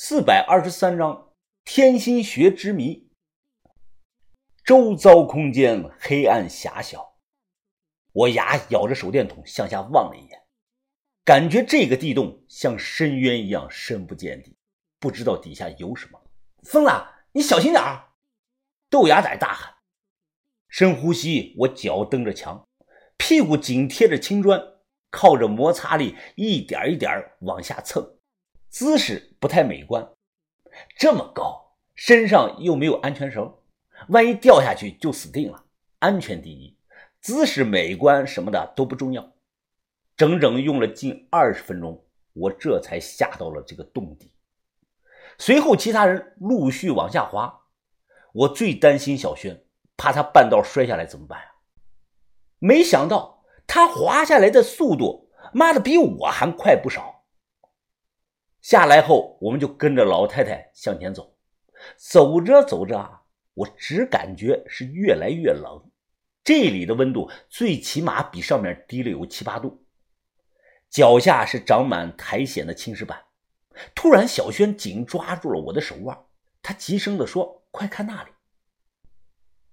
四百二十三章天心穴之谜。周遭空间黑暗狭小，我牙咬着手电筒向下望了一眼，感觉这个地洞像深渊一样深不见底，不知道底下有什么。疯了，你小心点儿！豆芽仔大喊。深呼吸，我脚蹬着墙，屁股紧贴着青砖，靠着摩擦力一点一点往下蹭。姿势不太美观，这么高，身上又没有安全绳，万一掉下去就死定了。安全第一，姿势美观什么的都不重要。整整用了近二十分钟，我这才下到了这个洞底。随后，其他人陆续往下滑。我最担心小轩，怕他半道摔下来怎么办呀？没想到他滑下来的速度，妈的比我还快不少。下来后，我们就跟着老太太向前走。走着走着，我只感觉是越来越冷。这里的温度最起码比上面低了有七八度。脚下是长满苔藓的青石板。突然，小轩紧抓住了我的手腕，他急声地说：“快看那里！”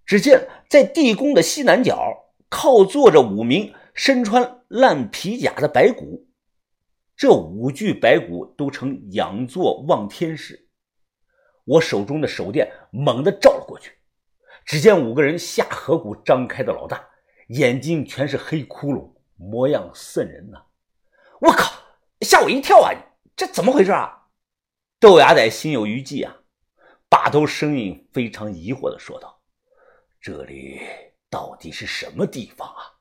只见在地宫的西南角，靠坐着五名身穿烂皮甲的白骨。这五具白骨都呈仰坐望天式，我手中的手电猛地照了过去，只见五个人下颌骨张开的老大，眼睛全是黑窟窿，模样瘆人呐！我靠，吓我一跳啊！这怎么回事啊？豆芽仔心有余悸啊，把头声音非常疑惑的说道：“这里到底是什么地方啊？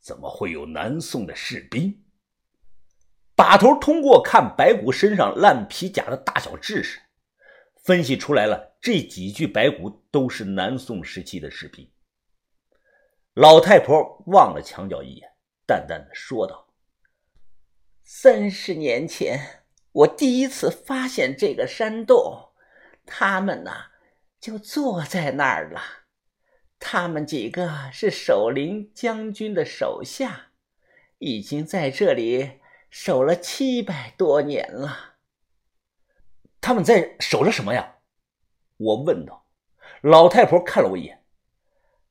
怎么会有南宋的士兵？”把头通过看白骨身上烂皮甲的大小知识，分析出来了，这几具白骨都是南宋时期的士兵。老太婆望了墙角一眼，淡淡的说道：“三十年前，我第一次发现这个山洞，他们呐就坐在那儿了。他们几个是守陵将军的手下，已经在这里。”守了七百多年了，他们在守着什么呀？我问道。老太婆看了我一眼，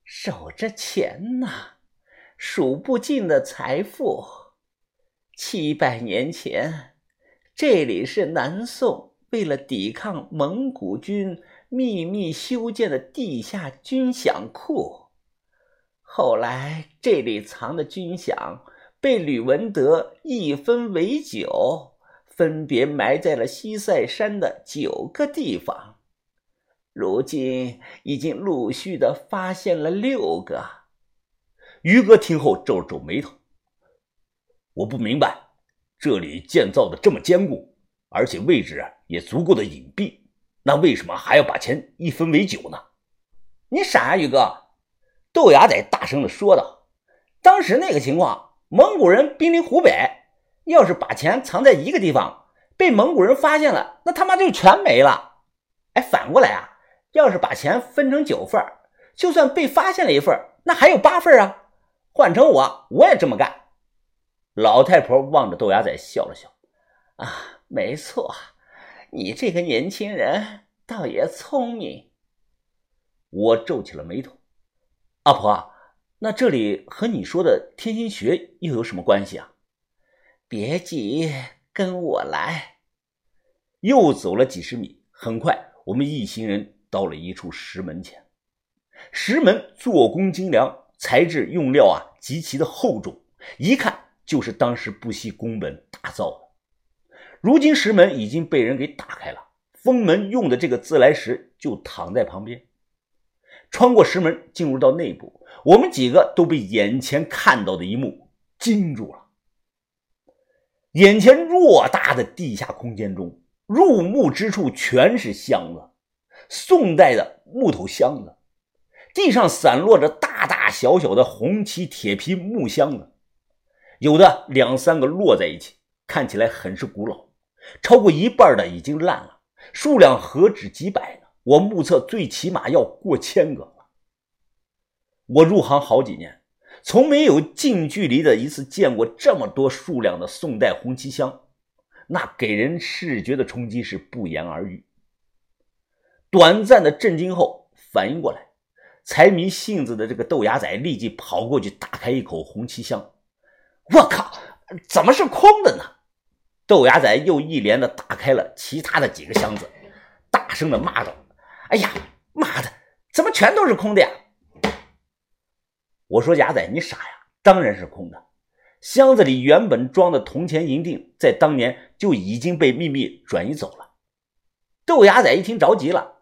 守着钱呐，数不尽的财富。七百年前，这里是南宋为了抵抗蒙古军秘密修建的地下军饷库。后来，这里藏的军饷。被吕文德一分为九，分别埋在了西塞山的九个地方。如今已经陆续的发现了六个。于哥听后皱了皱眉头：“我不明白，这里建造的这么坚固，而且位置也足够的隐蔽，那为什么还要把钱一分为九呢？”你傻啊，于哥！豆芽仔大声的说道：“当时那个情况。”蒙古人兵临湖北，要是把钱藏在一个地方，被蒙古人发现了，那他妈就全没了。哎，反过来啊，要是把钱分成九份，就算被发现了一份，那还有八份啊。换成我，我也这么干。老太婆望着豆芽仔笑了笑：“啊，没错，你这个年轻人倒也聪明。”我皱起了眉头：“阿婆。”那这里和你说的天心穴又有什么关系啊？别急，跟我来。又走了几十米，很快我们一行人到了一处石门前。石门做工精良，材质用料啊极其的厚重，一看就是当时不惜工本打造的。如今石门已经被人给打开了，封门用的这个自来石就躺在旁边。穿过石门，进入到内部。我们几个都被眼前看到的一幕惊住了。眼前偌大的地下空间中，入目之处全是箱子，宋代的木头箱子，地上散落着大大小小的红漆铁皮木箱子，有的两三个摞在一起，看起来很是古老。超过一半的已经烂了，数量何止几百？我目测最起码要过千个。我入行好几年，从没有近距离的一次见过这么多数量的宋代红漆箱。那给人视觉的冲击是不言而喻。短暂的震惊后，反应过来，财迷性子的这个豆芽仔立即跑过去打开一口红漆箱。我靠，怎么是空的呢？豆芽仔又一连的打开了其他的几个箱子，大声的骂道：“哎呀，妈的，怎么全都是空的呀？”我说：“牙仔，你傻呀？当然是空的。箱子里原本装的铜钱银锭，在当年就已经被秘密转移走了。”豆芽仔一听着急了：“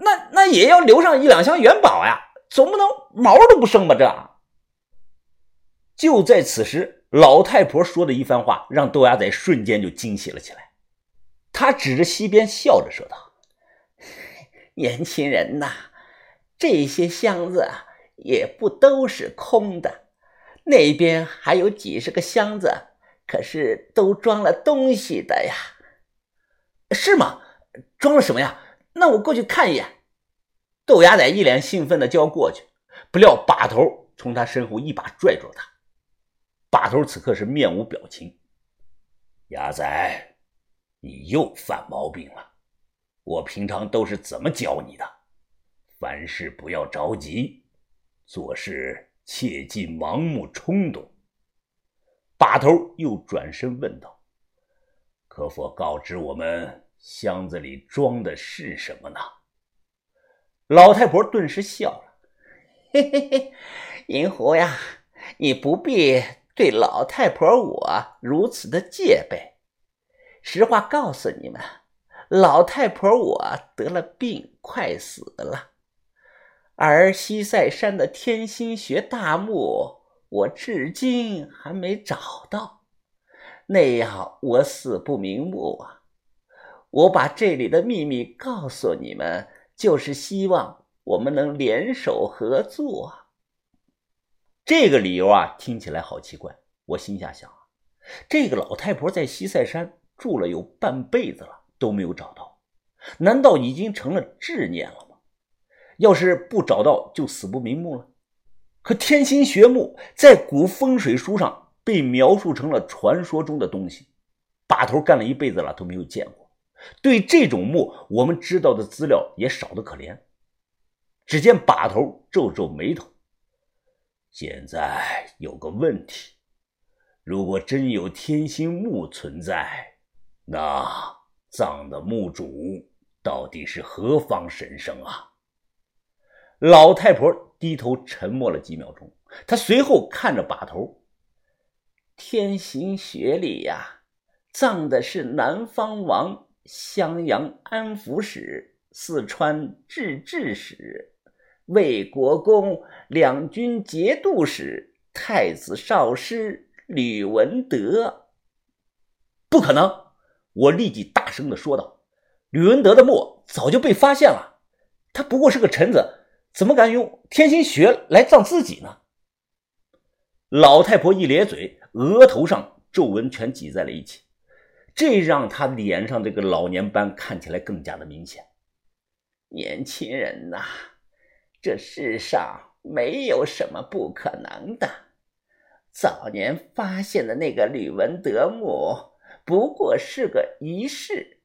那那也要留上一两箱元宝呀，总不能毛都不剩吧？”这就在此时，老太婆说的一番话让豆芽仔瞬间就惊喜了起来。他指着西边笑着说道：“年轻人呐，这些箱子……”也不都是空的，那边还有几十个箱子，可是都装了东西的呀。是吗？装了什么呀？那我过去看一眼。豆芽仔一脸兴奋的就要过去，不料把头从他身后一把拽住了他。把头此刻是面无表情。牙仔，你又犯毛病了。我平常都是怎么教你的？凡事不要着急。做事切忌盲目冲动。把头又转身问道：“可否告知我们，箱子里装的是什么呢？”老太婆顿时笑了：“嘿嘿嘿，银狐呀，你不必对老太婆我如此的戒备。实话告诉你们，老太婆我得了病，快死了。”而西塞山的天心穴大墓，我至今还没找到，那样我死不瞑目啊！我把这里的秘密告诉你们，就是希望我们能联手合作。这个理由啊，听起来好奇怪。我心下想啊，这个老太婆在西塞山住了有半辈子了，都没有找到，难道已经成了执念了吗？要是不找到，就死不瞑目了。可天心穴墓在古风水书上被描述成了传说中的东西，把头干了一辈子了都没有见过。对这种墓，我们知道的资料也少得可怜。只见把头皱皱眉头。现在有个问题：如果真有天心墓存在，那葬的墓主到底是何方神圣啊？老太婆低头沉默了几秒钟，她随后看着把头。天行穴里呀，葬的是南方王、襄阳安抚使、四川制治使、魏国公两军节度使、太子少师吕文德。不可能！我立即大声的说道：“吕文德的墓早就被发现了，他不过是个臣子。”怎么敢用天心穴来葬自己呢？老太婆一咧嘴，额头上皱纹全挤在了一起，这让她脸上这个老年斑看起来更加的明显。年轻人呐，这世上没有什么不可能的。早年发现的那个吕文德墓，不过是个仪式。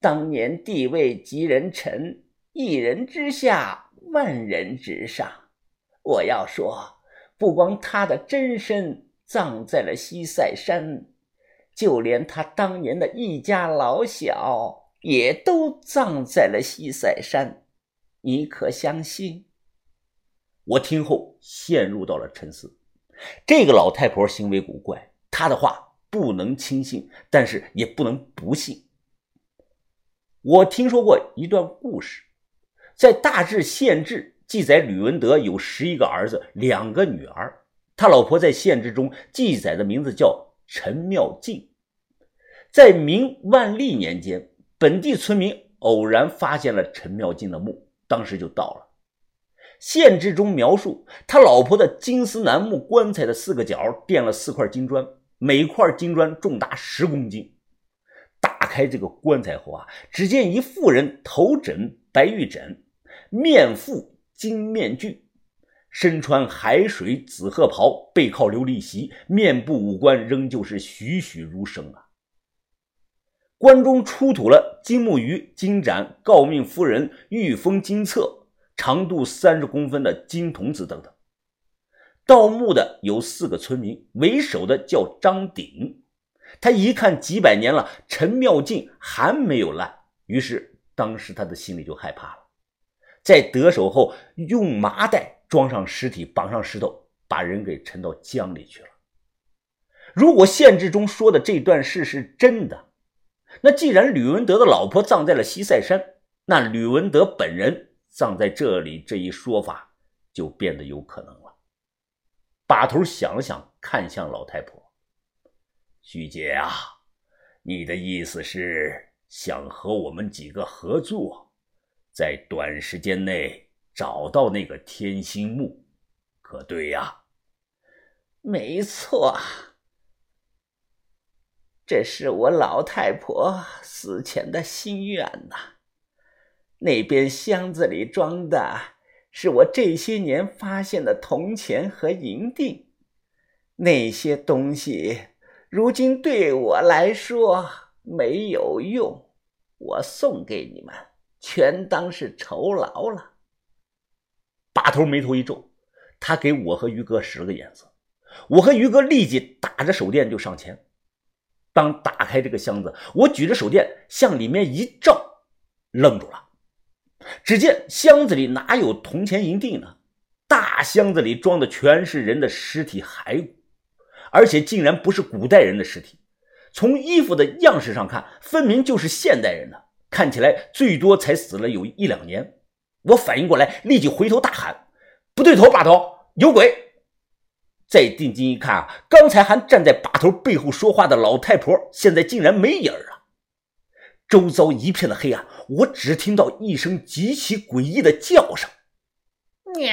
当年地位及人臣，一人之下。万人之上，我要说，不光他的真身葬在了西塞山，就连他当年的一家老小也都葬在了西塞山。你可相信？我听后陷入到了沉思。这个老太婆行为古怪，她的话不能轻信，但是也不能不信。我听说过一段故事。在《大治县志》记载，吕文德有十一个儿子，两个女儿。他老婆在县志中记载的名字叫陈妙静。在明万历年间，本地村民偶然发现了陈妙静的墓，当时就到了。县志中描述，他老婆的金丝楠木棺材的四个角垫了四块金砖，每块金砖重达十公斤。打开这个棺材后啊，只见一妇人头枕白玉枕。面覆金面具，身穿海水紫褐袍，背靠琉璃席，面部五官仍旧是栩栩如生啊！关中出土了金木鱼、金盏、诰命夫人、玉封金册，长度三十公分的金童子等等。盗墓的有四个村民，为首的叫张鼎。他一看几百年了，陈妙镜还没有烂，于是当时他的心里就害怕了。在得手后，用麻袋装上尸体，绑上石头，把人给沉到江里去了。如果县志中说的这段事是真的，那既然吕文德的老婆葬在了西塞山，那吕文德本人葬在这里这一说法就变得有可能了。把头想了想，看向老太婆：“徐姐啊，你的意思是想和我们几个合作？”在短时间内找到那个天心木，可对呀？没错，这是我老太婆死前的心愿呐。那边箱子里装的是我这些年发现的铜钱和银锭，那些东西如今对我来说没有用，我送给你们。全当是酬劳了。把头眉头一皱，他给我和于哥使了个眼色，我和于哥立即打着手电就上前。当打开这个箱子，我举着手电向里面一照，愣住了。只见箱子里哪有铜钱银锭呢？大箱子里装的全是人的尸体骸骨，而且竟然不是古代人的尸体，从衣服的样式上看，分明就是现代人的。看起来最多才死了有一两年，我反应过来，立即回头大喊：“不对头，把头有鬼！”再定睛一看啊，刚才还站在把头背后说话的老太婆，现在竟然没影儿啊！周遭一片的黑暗，我只听到一声极其诡异的叫声：“喵。”